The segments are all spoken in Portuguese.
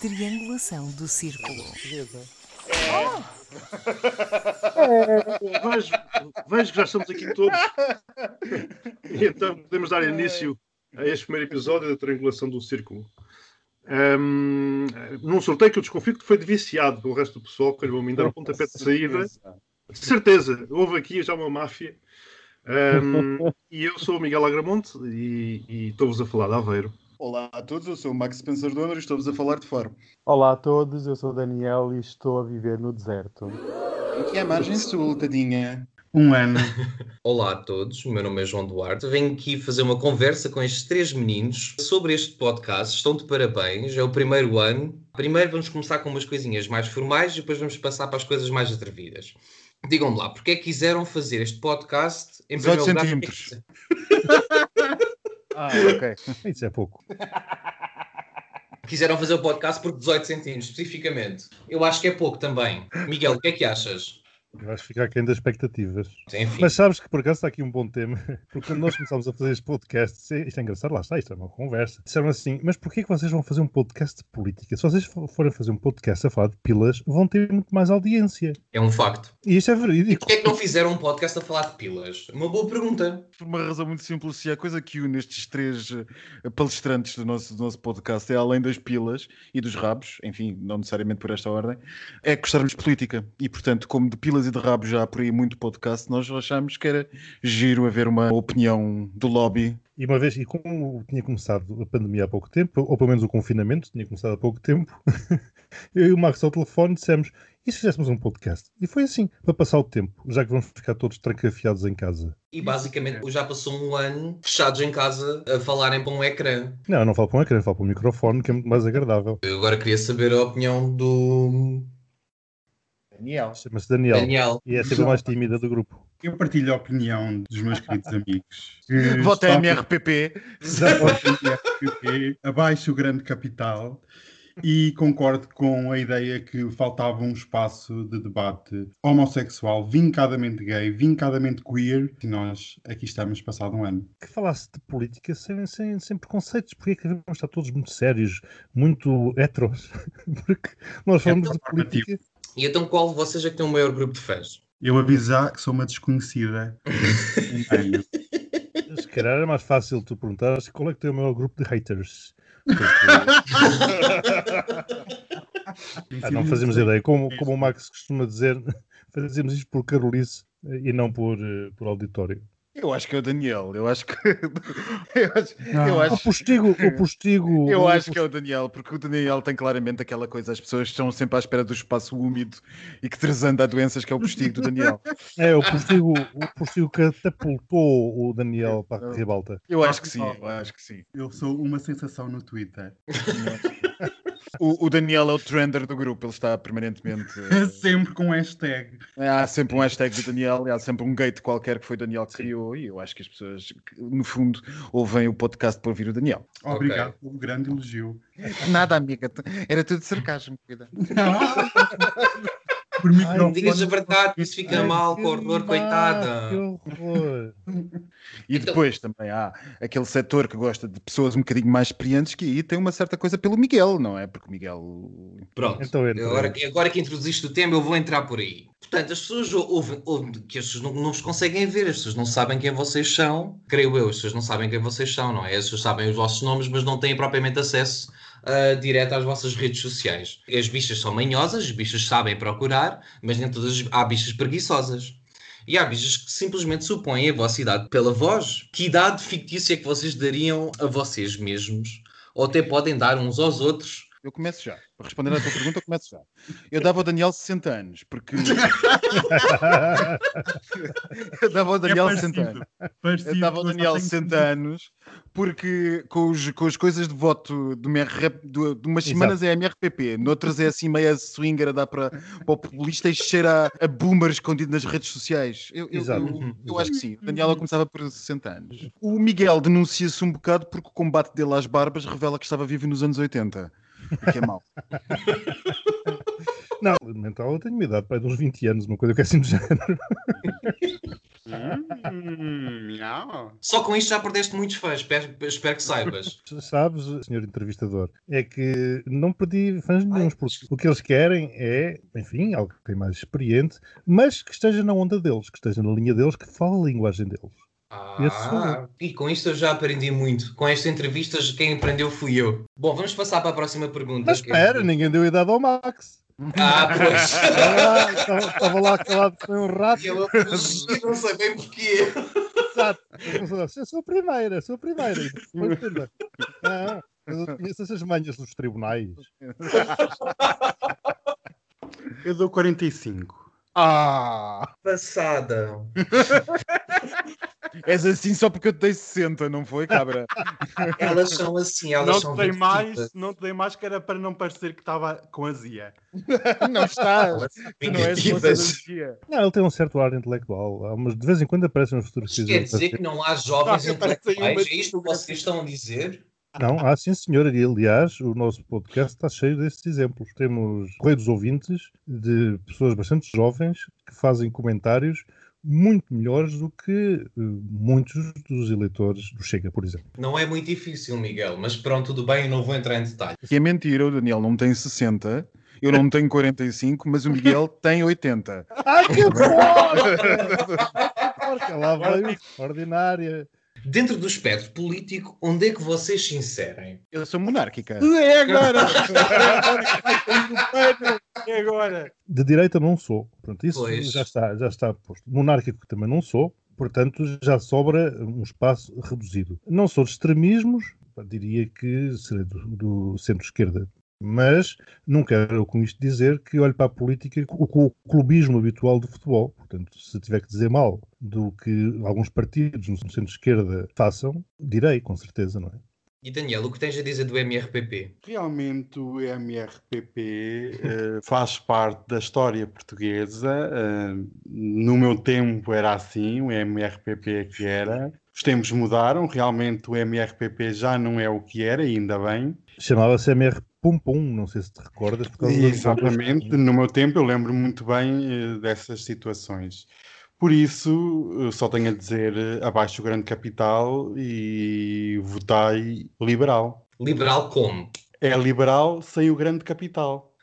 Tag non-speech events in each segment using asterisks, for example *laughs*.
Triangulação do círculo. Vejo, vejo que já estamos aqui todos. E então podemos dar início a este primeiro episódio da Triangulação do Círculo. Um, num sorteio que eu desconfio que foi viciado pelo resto do pessoal, que lhe vão me dar o pontapé de saída. De certeza, houve aqui já uma máfia. Um, e eu sou o Miguel Agramonte e, e estou-vos a falar de Aveiro. Olá a todos, eu sou o Max Spencer Donner e estou-vos a falar de Faro. Olá a todos, eu sou o Daniel e estou a viver no deserto. Aqui é a margem sul, tadinha. Um ano. *laughs* Olá a todos, o meu nome é João Duarte. Venho aqui fazer uma conversa com estes três meninos sobre este podcast. Estão de parabéns, é o primeiro ano. Primeiro vamos começar com umas coisinhas mais formais e depois vamos passar para as coisas mais atrevidas. Digam-me lá, porque é que quiseram fazer este podcast em 18 primeiro lugar? centímetros. Ah, *laughs* ok. Isso é pouco. Quiseram fazer o podcast por 18 centímetros, especificamente. Eu acho que é pouco também. Miguel, o que é que achas? Vais ficar aquém das expectativas. Enfim. Mas sabes que por acaso está aqui um bom tema, *laughs* porque quando nós começámos a fazer este podcast, isto é- isto é engraçado, lá está, isto é uma conversa. Disseram assim, mas porquê que vocês vão fazer um podcast de política? Se vocês fo- forem fazer um podcast a falar de pilas, vão ter muito mais audiência. É um facto. E isto é E verídico. porquê é que não fizeram um podcast a falar de pilas? Uma boa pergunta. Por uma razão muito simples, se há coisa que une estes três eh, palestrantes do nosso, do nosso podcast é além das pilas e dos rabos, enfim, não necessariamente por esta ordem, é gostarmos de política. E portanto, como de pilas e de rabos já há por aí muito podcast, nós achamos que era giro haver uma opinião do lobby. E uma vez, e como tinha começado a pandemia há pouco tempo, ou pelo menos o confinamento tinha começado há pouco tempo, *laughs* eu e o Max ao telefone dissemos, e se fizéssemos um podcast? E foi assim, para passar o tempo, já que vamos ficar todos trancafiados em casa. E basicamente já passou um ano fechados em casa a falarem para um ecrã. Não, eu não falo para um ecrã, falo para um microfone, que é muito mais agradável. Eu agora queria saber a opinião do Daniel. Chama-se Daniel. Daniel. E é sempre a mais tímida do grupo. Eu partilho a opinião dos meus queridos amigos. *laughs* que Vota estão- MRPP. MRPP, abaixo o grande capital. E concordo com a ideia que faltava um espaço de debate homossexual, vincadamente gay, vincadamente queer, e nós aqui estamos passado um ano. que falasse de política sem, sem, sem preconceitos. Porque é que devemos estar todos muito sérios, muito heteros? *laughs* Porque nós falamos de política. E então qual de vocês é que tem o maior grupo de fãs? Eu avisar que sou uma desconhecida. *laughs* Se calhar era mais fácil tu perguntares qual é que tem o maior grupo de haters. Porque, ah, não fazemos ideia. Como, como o Max costuma dizer, *laughs* fazemos isto por carolice e não por, eh, por auditório. Eu acho que é o Daniel. Eu acho que. *laughs* eu acho, eu Ah. acho- O postigo, o postigo. Eu o- acho que é o Daniel, porque o Daniel tem claramente aquela coisa, as pessoas estão sempre à espera do espaço úmido e que transanda a doenças, que é o postigo do Daniel. É, o postigo, o postigo catapultou o Daniel para a ribalta. Eu acho que sim, eu acho que sim. Eu sou uma sensação no Twitter. *laughs* O, o Daniel é o trender do grupo, ele está permanentemente. *laughs* Sempre com hashtag. Há sempre um hashtag do Daniel, e há sempre um gate qualquer que foi o Daniel que criou, e eu acho que as pessoas, no fundo, ouvem o podcast para ouvir o Daniel. Obrigado pelo grande elogio. Nada, amiga, era tudo sarcasmo, cuida. *laughs* Por microfone. Digas a verdade, isso fica Ai, mal, que com horror, coitada. Que horror. E Então- depois também há aquele setor que gosta de pessoas um bocadinho mais experientes que aí tem uma certa coisa pelo Miguel, não é? Porque o Miguel. Pronto. Então. Agora, que- agora que introduziste o tema, eu vou entrar por aí. Portanto, as pessoas ouvem, ouvem que as pessoas não, não vos conseguem ver, as pessoas não sabem quem vocês são, creio eu, as pessoas não sabem quem vocês são, não é? As pessoas sabem os vossos nomes, mas não têm propriamente acesso ah, direto às vossas redes sociais. As bichas são manhosas, as bichas sabem procurar, mas nem todas há bichas preguiçosas. E há bichas que simplesmente supõem a vossa idade pela voz. Que idade fictícia é que vocês dariam a vocês mesmos? Ou até podem dar uns aos outros Eu começo já. Para responder à tua pergunta, eu começo já. Eu dava ao Daniel 60 anos, porque. *laughs* eu dava ao Daniel é 60 parecido. anos. Parecido, Eu dava ao Daniel só tem 60 anos, porque com, os, com as coisas de voto de, MRP, de, de umas semanas é MRPP, noutras é assim meia swinger a dar para, para o populista e cheira a, a boomer escondido nas redes sociais. Eu, eu, Exato. eu, eu acho que sim. O Daniel começava por 60 anos. O Miguel denuncia-se um bocado porque o combate dele às barbas revela que estava vivo nos anos 80. O que é mau. *laughs* Não, mental eu tenho uma idade, pai, de uns 20 anos, uma coisa que é assim do género. Hum. Só com isto já perdeste muitos fãs, espero, espero que saibas. Sabes, senhor entrevistador, é que não perdi fãs nenhums, porque o que eles querem é, enfim, algo que tem mais experiente, mas que esteja na onda deles, que esteja na linha deles, que fale a linguagem deles. Ah, e com isto eu já aprendi muito. Com esta entrevista, quem aprendeu fui eu. Bom, vamos passar para a próxima pergunta. Mas é- espera, ninguém deu idade ao Max. Ah, pois. *laughs* Estava lá, calado com um rato. E eu não sei bem porquê. Exato. Eu sou a primeira, sou a primeira. Mas eu conheço essas manhas dos tribunais. Eu dou 45. Ah! Passada. *laughs* És assim só porque eu te dei 60, não foi, cabra? *laughs* Elas são assim, elas Não são te dei mais, não te dei mais que era para não parecer que estava com azia. *laughs* não estás. Tu não és energia. Não, ele tem um certo ar intelectual. Há umas- de vez em quando aparecem uns Isto fotografias. quer dizer que não há jovens intelectuais? É isto que vocês estão a dizer? Não, há sim, senhor. E, aliás, o nosso podcast está cheio desses exemplos. Temos correio dos ouvintes de pessoas bastante jovens que fazem comentários muito melhores do que eh, muitos dos eleitores do Chega, por exemplo. Não é muito difícil, Miguel, mas pronto, tudo bem, eu não vou entrar em detalhe. Que é mentira, o Daniel não tem 60, eu não tenho 45, mas o Miguel tem 80. Ai, que porca! Porca, lá veio ordinária. Dentro do espectro político, onde é que vocês se inserem? Eu sou monárquica. É agora! *laughs* É agora! De direita não sou. Pronto, isso Pois. já está, já está posto. Monárquico também não sou. Portanto, já sobra um espaço reduzido. Não sou de extremismos, diria que serei do, do centro-esquerda. Mas não quero com isto dizer que olho para a política com o clubismo habitual do futebol. Portanto, se tiver que dizer mal do que alguns partidos no centro-esquerda façam, direi, com certeza, não é? E Daniel, o que tens a dizer do MRPP? Realmente o MRPP eh, faz parte da história portuguesa. eh, no meu tempo era assim, o MRPP é que era. Os tempos mudaram, realmente o MRPP já não é o que era, ainda bem. Chamava-se MR Pum Pum, não sei se te recordas. Exatamente, no meu tempo eu lembro muito bem eh, dessas situações. Por isso, só tenho a dizer eh, abaixo o grande capital e votai liberal. Liberal como? É liberal sem o grande capital.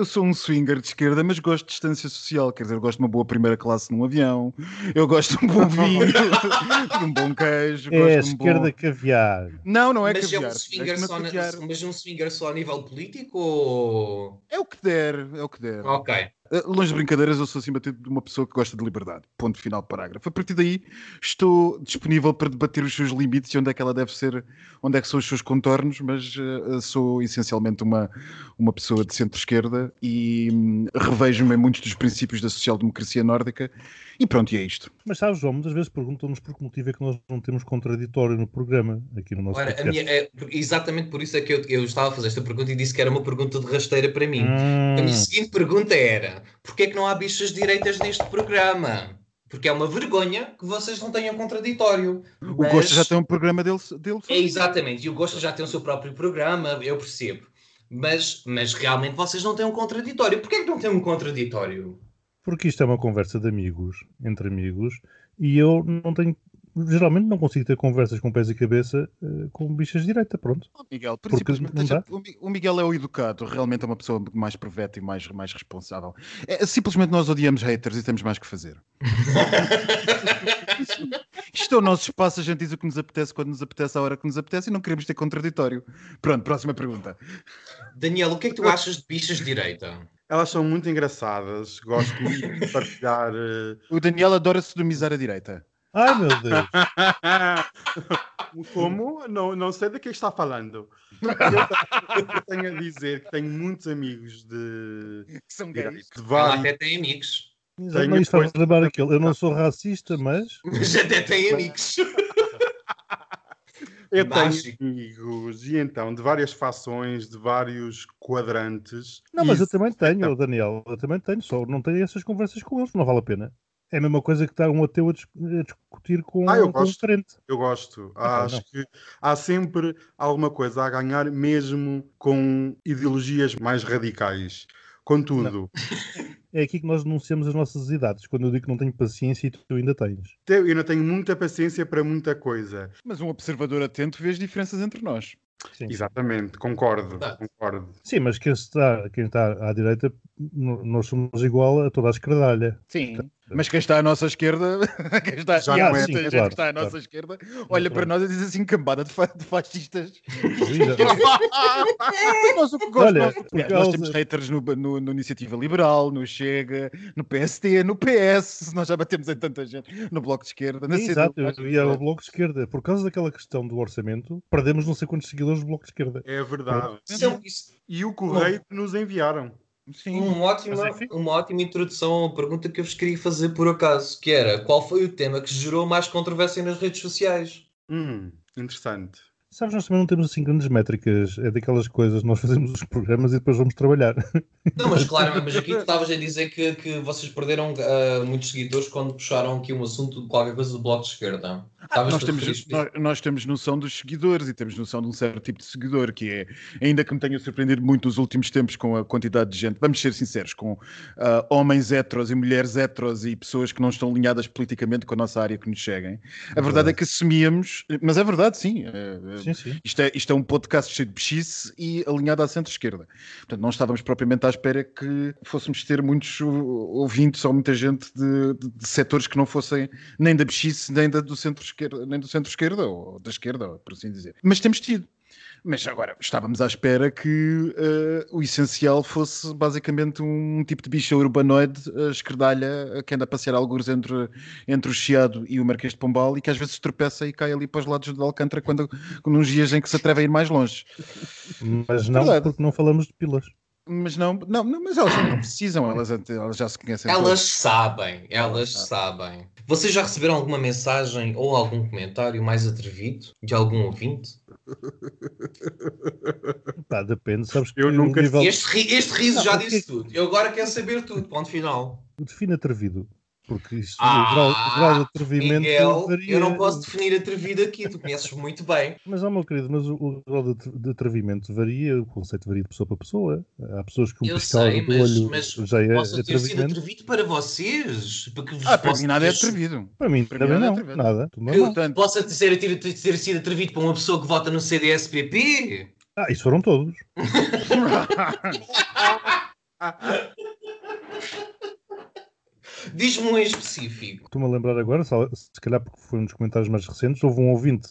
Eu sou um swinger de esquerda, mas gosto de distância social. Quer dizer, eu gosto de uma boa primeira classe num avião, eu gosto de um bom *laughs* vinho, de um bom queijo. É gosto de um esquerda bom... caviar. Não, não é mas, é caviar. um swinger Deixa-me só na- mas um swinger só a nível político ou... É o que der, é o que der. Ok. Uh, Longe de brincadeiras, eu sou acima de uma pessoa que gosta de liberdade. Ponto final parágrafo. A partir daí, estou disponível para debater os seus limites e onde é que ela deve ser, onde é que são os seus contornos, mas uh, sou essencialmente uma, uma pessoa de centro-esquerda e hum, revejo-me em muitos dos princípios da social-democracia nórdica. E pronto, e é isto. Mas sabes, João, muitas vezes perguntam-nos por que motivo é que nós não temos contraditório no programa, aqui no nosso Ora, minha, é, exatamente por isso é que eu, eu estava a fazer esta pergunta e disse que era uma pergunta de rasteira para mim. Hum, A minha seguinte pergunta era: porquê é que não há bichas direitas neste programa? Porque é uma vergonha que vocês não tenham contraditório. O Mas- Gosto já tem um programa dele. dele É exatamente, e o Gosto já tem o seu próprio programa, eu percebo. Mas, mas realmente vocês não têm um contraditório. Porquê é que não têm um contraditório? Porque isto é uma conversa de amigos, entre amigos, e eu não tenho. Geralmente não consigo ter conversas com pés e cabeça eh, com bichas de direita, pronto. Oh, Miguel, deixa- dá? o Mi- o Miguel é o educado, realmente é uma pessoa mais preveta e mais, mais responsável. É, simplesmente nós odiamos haters e temos mais que fazer. *laughs* Isto é o nosso espaço, a gente diz o que nos apetece quando nos apetece, à hora que nos apetece e não queremos ter contraditório. Pronto, próxima pergunta. Daniel, o que é que tu achas de bichas de direita? Elas são muito engraçadas, gosto muito de *laughs* partilhar. eh, O Daniel adora sodomizar a direita. Ai meu Deus! *laughs* Como? Não, não sei de que está falando. Eu, tenho a dizer que tenho muitos amigos de, Que são de, gays. de Ela vários. até tem amigos. Tenho não, coisa- lembrar aquele. Eu não sou racista, mas. *laughs* Mas até tem amigos. Eu tenho Mágico. amigos, e então, de várias fações, de vários quadrantes. Não, mas eu também tenho, Daniel. Eu também tenho, só não tenho essas conversas com eles, não vale a pena. É a mesma coisa que está um ateu a, dis- a discutir com, Ah, eu um gosto. crente. Eu gosto. Ah, Acho não. que há sempre alguma coisa a ganhar, mesmo com ideologias mais radicais. Contudo, *laughs* é aqui que nós denunciamos as nossas idades. Quando eu digo que não tenho paciência e tu ainda tens. Eu ainda tenho muita paciência para muita coisa. Mas um observador atento vê as diferenças entre nós. Sim. Exatamente, concordo, concordo. Sim, mas quem está, quem está à direita, nós somos igual a toda a esquerdalha. Sim. Mas quem está à nossa esquerda, *laughs* quem está, Já não é, muita gente claro, que está à claro. nossa esquerda, olha para nós e diz assim, cambada de, fa de fascistas. *laughs* nós, Olha, nós- por nós temos haters no, no, no Iniciativa Liberal, no Chega, no PST, no PS, nós já batemos em tanta gente, no Bloco de Esquerda, na Exato, eu ia ao Bloco de Esquerda. Por causa daquela questão do orçamento, perdemos não sei quantos seguidores do Bloco de Esquerda. É verdade. É isso- E o correio que nos enviaram. Sim. Uma ótima, uma ótima introdução a uma pergunta que eu vos queria fazer por acaso, que era qual foi o tema que gerou mais controvérsia nas redes sociais? Hum, interessante. Sabes, nós também não temos assim grandes métricas. É daquelas coisas, nós fazemos os programas e depois vamos trabalhar. *laughs* Não, mas claro, mas aqui tu estavas a dizer que, que vocês perderam ah, muitos seguidores quando puxaram aqui um assunto de qualquer coisa do bloco de esquerda. Estavas Nós temos, nós, nós temos noção dos seguidores e temos noção de um certo tipo de seguidor, que é, ainda que me tenha surpreendido muito nos últimos tempos com a quantidade de gente, vamos ser sinceros, com ah, homens heteros e mulheres heteros e pessoas que não estão alinhadas politicamente com a nossa área que nos cheguem. A verdade é que assumíamos, mas é verdade, sim. é- é- Sim, sim. isto é, isto é um podcast cheio de bichice e alinhado à centro-esquerda. Portanto, não estávamos propriamente à espera que fôssemos ter muitos ou- ouvintes ou muita gente de, de- de setores que não fossem nem da bichice, nem da, do centro-esquerda, nem do centro-esquerda ou da esquerda, por assim dizer. Mas temos tido. Mas agora, estávamos à espera que eh, o essencial fosse basicamente um tipo de bicha urbanoide, a esquerdalha, que anda a passear alguns entre, entre o Chiado e o Marquês de Pombal e que às vezes tropeça e cai ali para os lados de Alcântara quando, nos dias em que se atreve a ir mais longe. Mas não, Verdade. porque não falamos de pilas. Mas não, não, não mas elas não precisam, elas, elas já se conhecem. Elas todas. sabem, elas sabem. Vocês já receberam alguma mensagem ou algum comentário mais atrevido de algum ouvinte? Pá, depende, sabes que Eu nunca- nível... Este, ri- este riso já disse tudo. Eu agora quero saber tudo. Ponto final. define atrevido. Porque isso, Ah, o, grau, o grau de atrevimento Miguel, varia. eu não posso definir atrevido aqui. Tu conheces muito bem. *laughs* Mas, ó meu querido, mas o, o grau de, de atrevimento varia, o conceito varia de pessoa para pessoa. Há pessoas que um Eu piscar sei, do mas, olho mas já é posso ter sido atrevido para vocês. Porque vos Ah, para mim nada é ter- atrevido. Para mim Para mim é não, atrevido. nada. Eu posso ter, ter, ter sido atrevido para uma pessoa que vota no CDSPP? Ah, isso foram todos. *laughs* *laughs* Diz-me um em específico. Estou-me a lembrar agora, só- se calhar porque foi um dos comentários mais recentes, houve um ouvinte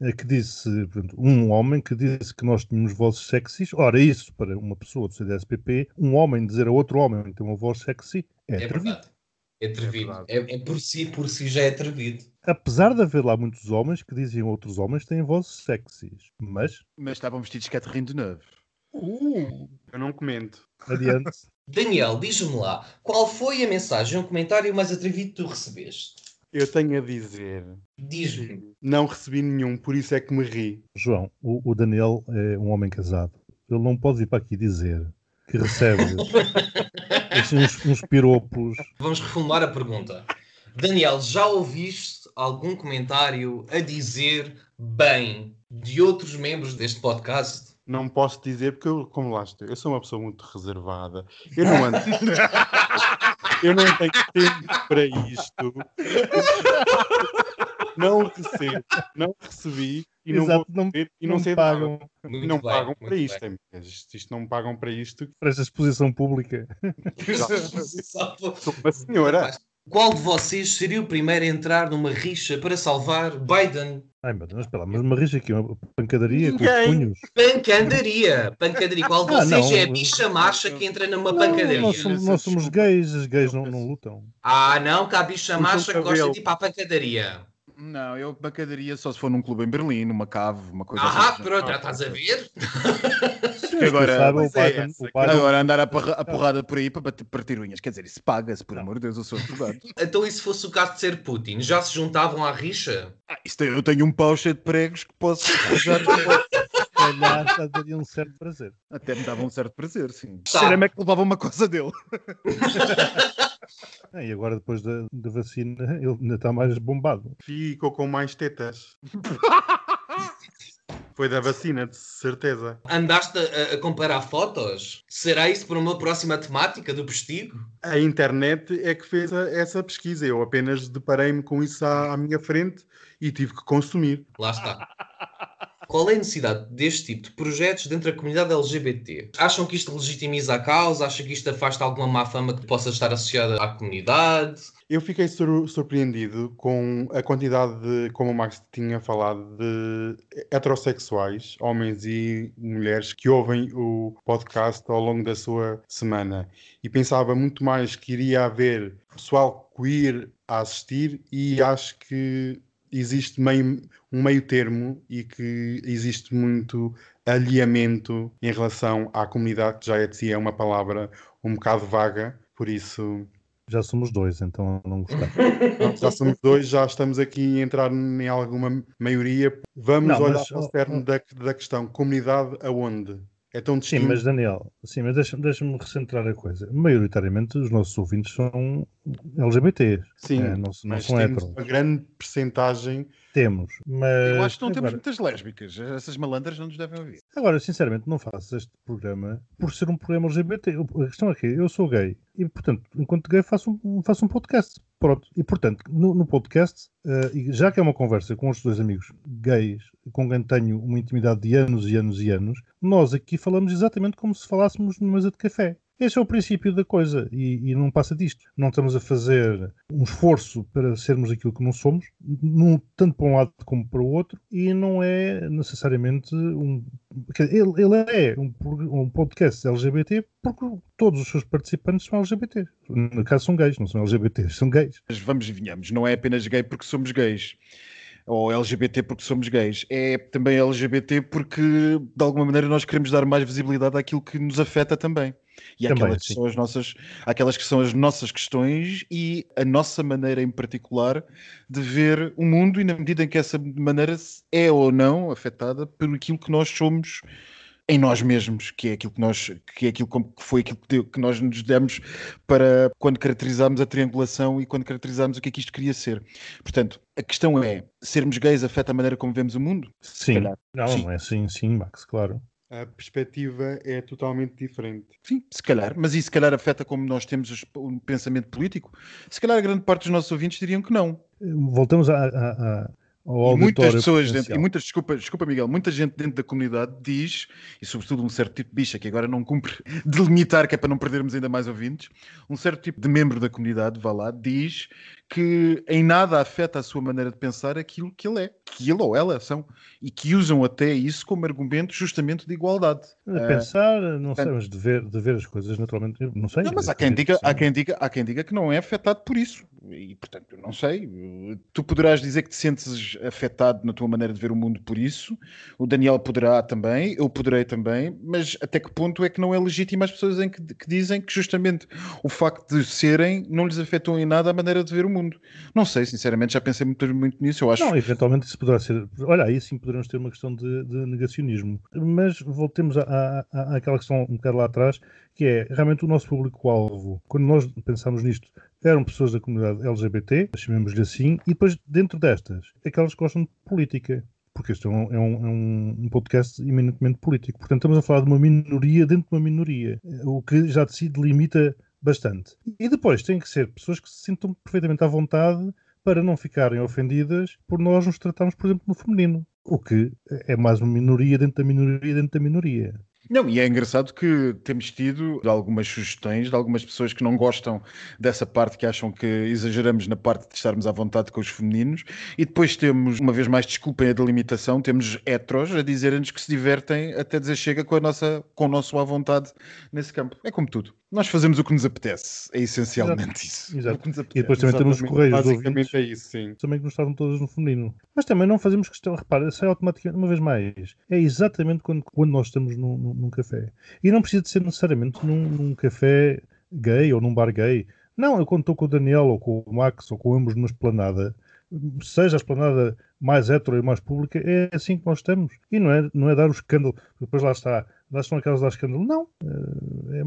eh, que disse, portanto, um homem que disse que nós tínhamos vozes sexys. Ora, isso para uma pessoa do CDSPP, um homem dizer a outro homem que tem uma voz sexy é, É atrevido. verdade. É atrevido. verdade. É, é por si, por si já é atrevido. Apesar de haver lá muitos homens que dizem outros homens têm vozes sexys. Mas, Mas estavam vestidos de Catherine de Neuve. Eu não comento. adiante. *laughs* Daniel, diz-me lá, qual foi a mensagem ou comentário mais atrevido que tu recebeste? Eu tenho a dizer, Diz-me. não recebi nenhum, por isso é que me ri. João, o, o Daniel é um homem casado. Ele não pode vir para aqui dizer que recebe *laughs* assim, uns, uns piropos. Vamos reformular a pergunta. Daniel, já ouviste algum comentário a dizer bem de outros membros deste podcast? Não posso dizer porque eu, como lá estou, eu sou uma pessoa muito reservada. Eu não ando. *laughs* eu não tenho tempo para isto. Não recebo, não recebi e não Exato, vou não, receber e não, não sei nada. pagam Muito não bem, pagam para isto, amigas. Isto, isto não pagam para isto. para esta exposição pública. Só- *laughs* Sou uma senhora. Qual de vocês seria o primeiro a entrar numa rixa para salvar Biden? Ai meu Deus, lá, mas uma rixa aqui, uma pancadaria com os Ninguém. punhos. Pancandaria! Pancandaria. Qual de Ah, vocês não. é a bicha macha que entra numa Não, pancadaria? nós somos, nós somos gays, as gays não, não lutam. Ah, não, que há bicha macha que gosta de ir para a pancadaria. Não, eu bacadaria só se for num clube em Berlim, numa cave, uma coisa Ah, assim. pronto, já estás a ver? Que agora- Sabe, o é o Biden Agora andar a, porra- a porrada por aí para bater- partir unhas. Quer dizer, isso paga-se, por amor de Deus, eu sou advogado. *laughs* Então, e se fosse o caso de ser Putin? Já se juntavam à rixa? Ah, isso tem- eu tenho um pau cheio de pregos que posso usar. se calhar já daria um certo prazer. Até me dava um certo prazer, sim. Tá. Cheira-me é que levava uma coisa dele. *laughs* Ah, e agora depois da, da vacina *laughs* ele ainda está mais bombado. Ficou com mais tetas. Foi *laughs* Foi da vacina, de certeza. Andaste a, a comparar fotos? Será isso para uma próxima temática do postigo? A internet é que fez a- essa pesquisa. Eu apenas deparei-me com isso à, à minha frente e tive que consumir. Lá está. *laughs* Qual é a necessidade deste tipo de projetos dentro da comunidade LGBT? Acham que isto legitimiza a causa? Acham que isto afasta alguma má fama que possa estar associada à comunidade? Eu fiquei sur- surpreendido com a quantidade de, como o Max tinha falado, de heterossexuais, homens e mulheres, que ouvem o podcast ao longo da sua semana. E pensava muito mais que iria haver pessoal queer a assistir, e acho que existe meio, um meio termo e que existe muito alinhamento em relação à comunidade, que já é de si é uma palavra um bocado vaga, por isso. Já somos dois, então não gostei. *laughs* Já somos dois, já estamos aqui a entrar em alguma maioria. Vamos Não, olhar mas, para o cerne da, da questão. Comunidade aonde? É tão Sim, distinto. mas Daniel, sim, mas deixa- deixa-me recentrar a coisa. Maioritariamente os nossos ouvintes são LGBTs. Sim, é, não, não mas são temos uma grande percentagem. Temos, mas Eu acho que não temos agora, muitas lésbicas. Essas malandras não nos devem ouvir. agora, sinceramente, não faço este programa por ser um programa LGBT. A questão é que eu sou gay e, portanto, enquanto gay, faço um, faço um podcast. Pronto. E, portanto, no, no podcast, e já que é uma conversa com os dois amigos gays, com quem tenho uma intimidade de anos e anos e anos, nós aqui falamos exatamente como se falássemos numa mesa de café. Esse é o princípio da coisa e, e não passa disto. Não estamos a fazer um esforço para sermos aquilo que não somos, num- tanto para um lado como para o outro, e não é necessariamente um. Ele, ele é um, um podcast LGBT porque todos os seus participantes são LGBT. No caso, são gays, não são LGBTs, são gays. Mas vamos e venhamos, não é apenas gay porque somos gays. Ou LGBT porque somos gays. É também LGBT porque, de alguma maneira, nós queremos dar mais visibilidade àquilo que nos afeta também. E Também, àquelas, que sim. são as nossas, àquelas que são as nossas questões e a nossa maneira em particular de ver o mundo e na medida em que essa maneira é ou não afetada por aquilo que nós somos em nós mesmos, que é aquilo que nós, que é aquilo que foi aquilo que, deu- que nós nos demos para quando caracterizámos a triangulação e quando caracterizámos o que é que isto queria ser. Portanto, a questão é, sermos gays afeta a maneira como vemos o mundo? Sim. Não, Sim. não é assim, sim, Max, claro. A perspectiva é totalmente diferente. Sim, se calhar. Mas isso se calhar afeta como nós temos os- o pensamento político? Se calhar a grande parte dos nossos ouvintes diriam que não. Voltamos a, a, a, ao E muitas pessoas dentro, e muitas, desculpa, desculpa Miguel, muita gente dentro da comunidade diz, e sobretudo um certo tipo de bicha que agora não cumpre *laughs* delimitar, que é para não perdermos ainda mais ouvintes, um certo tipo de membro da comunidade, vá lá, diz que em nada afeta a sua maneira de pensar aquilo que ele é, que ele ou ela são, e que usam até isso como argumento justamente de igualdade. De Ah, pensar, não sei, mas de ver, de ver as coisas naturalmente, não sei. Não, mas há quem, diga, que há, quem diga, há quem diga que não é afetado por isso. E, portanto, eu não sei. Tu poderás dizer que te sentes afetado na tua maneira de ver o mundo por isso. O Daniel poderá também, eu poderei também. Mas até que ponto é que não é legítimo as pessoas em que, que dizem que justamente o facto de serem não lhes afetou em nada a maneira de ver o mundo? Não sei, sinceramente, já pensei muito, muito nisso. Eu acho Não, eventualmente isso poderá ser. Olha, aí sim poderemos ter uma questão de, de negacionismo. Mas voltemos à, à, àquela questão um bocado lá atrás, que é realmente o nosso público-alvo. Quando nós pensámos nisto, eram pessoas da comunidade LGBT, chamemos-lhe assim, e depois dentro destas, aquelas que gostam de política. Porque este é é um- é um- um podcast eminentemente político. Portanto, estamos a falar de uma minoria dentro de uma minoria, o que já de si delimita bastante. E depois tem que ser pessoas que se sintam perfeitamente à vontade para não ficarem ofendidas por nós nos tratarmos, por exemplo, no feminino. O que é mais uma minoria dentro da minoria dentro da minoria. Não, e é engraçado que temos tido algumas sugestões de algumas pessoas que não gostam dessa parte, que acham que exageramos na parte de estarmos à vontade com os femininos, e depois temos, uma vez mais, desculpem a delimitação, temos heteros a dizerem-nos que se divertem até dizer chega com, a nossa, com o nosso à vontade nesse campo. É como tudo. Nós fazemos o que nos apetece, é essencialmente isso. Exato. O que nos E depois também temos os Exatamente. correios Basicamente ouvintes é isso, sim. também que nos tratam todas no feminino. Mas também não fazemos questão, repara, sai automaticamente, uma vez mais, é exatamente quando, quando nós estamos num, num- num café. E não precisa de ser necessariamente num, num café gay ou num bar gay. Não, eu quando estou com o Daniel ou com o Max ou com ambos numa esplanada, seja a esplanada mais hetero e mais pública, é assim que nós estamos. E não é, não é dar o escândalo, depois lá está, lá estão aquelas a dar escândalo. Não,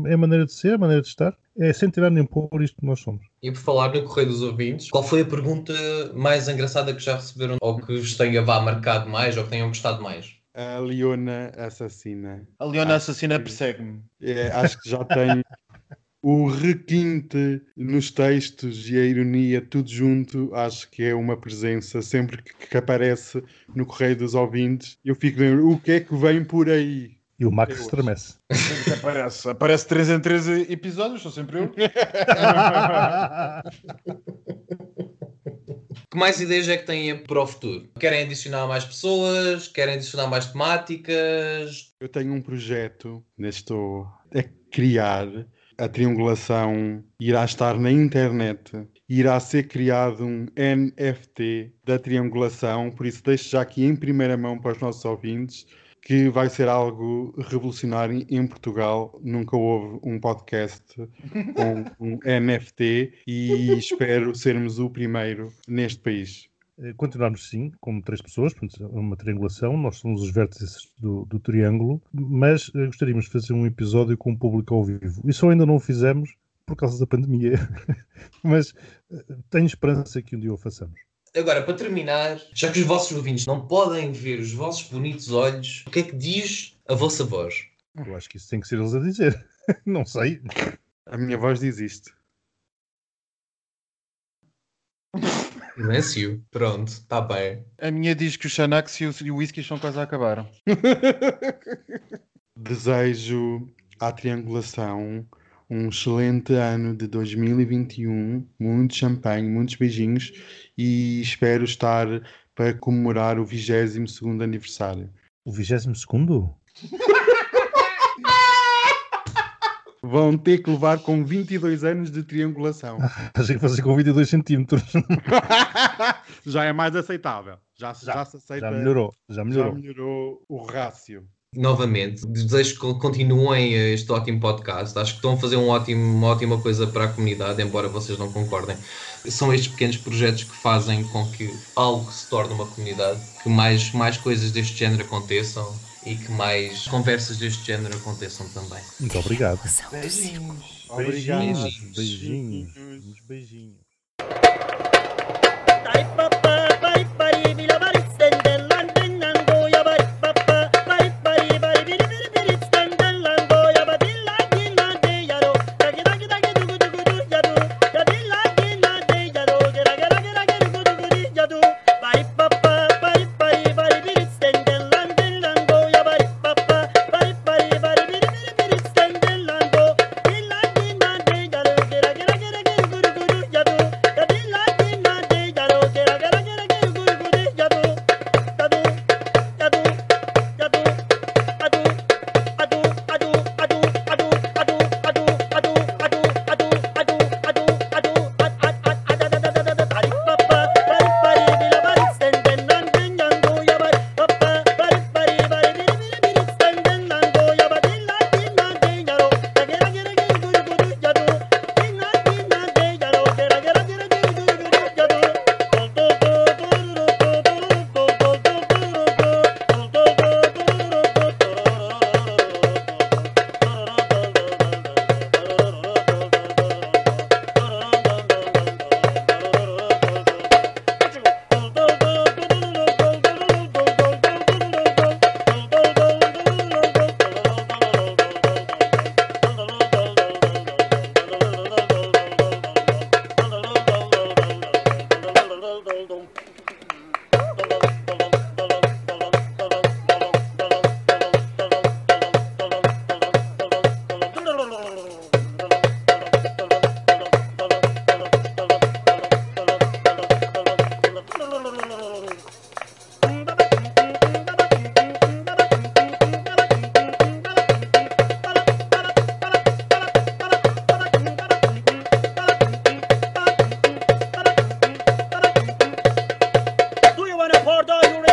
é, é a maneira de ser, a maneira de estar, é sem tirar nem pôr isto que nós somos. E por falar no Correio dos Ouvintes, qual foi a pergunta mais engraçada que já receberam ou que vos tenha vá marcado mais ou que tenham gostado mais? A Leona Assassina. A Leona Acho Assassina que- persegue-me. É, acho que já tem *laughs* o requinte nos textos e a ironia, tudo junto. Acho que é uma presença sempre que, que aparece no Correio dos Ouvintes. Eu fico lembro, o que é que vem por aí? E o Max estremece. Aparece. Aparece 3 em 3 episódios, sou sempre eu. *laughs* Que mais ideias é que têm para o futuro? Querem adicionar mais pessoas? Querem adicionar mais temáticas? Eu tenho um projeto, ainda estou a criar. A triangulação irá estar na internet. Irá ser criado um NFT da triangulação, por isso deixo já aqui em primeira mão para os nossos ouvintes que vai ser algo revolucionário em Portugal. Nunca houve um podcast com um NFT e espero sermos o primeiro neste país. Eh, Continuamos sim, como três pessoas, portanto, é uma triangulação, nós somos os vértices do, do triângulo, mas eh, gostaríamos de fazer um episódio com o público ao vivo. Isso ainda não o fizemos por causa da pandemia, *laughs* mas eh, tenho esperança que um dia o façamos. Agora, para terminar, já que os vossos ouvintes não podem ver os vossos bonitos olhos, o que é que diz a vossa voz? Eu acho que isso tem que ser eles a dizer. *laughs* não sei. A minha voz diz isto. Silêncio. Pronto, está bem. A minha diz que o Xanax e o, e o whisky estão quase a acabar. *laughs* Desejo à triangulação um excelente ano de 2021, muito champanhe, muitos beijinhos e espero estar para comemorar o 22º aniversário. O 22 segundo? *laughs* Vão ter que levar com 22 anos de triangulação. Estás a fazer com 22 centímetros. *laughs* já é mais aceitável. Já, se- já se aceita. Já melhorou, já Já melhorou. melhorou o rácio. Novamente, desejo que continuem este ótimo podcast. Acho que estão a fazer um ótimo, uma ótima coisa para a comunidade, embora vocês não concordem. São estes pequenos projetos que fazem com que algo se torne uma comunidade, que mais, mais coisas deste género aconteçam e que mais conversas deste género aconteçam também. Muito obrigado. Círculo. Obrigado. Beijinhos, beijinhos, beijinhos. میکنه پاردار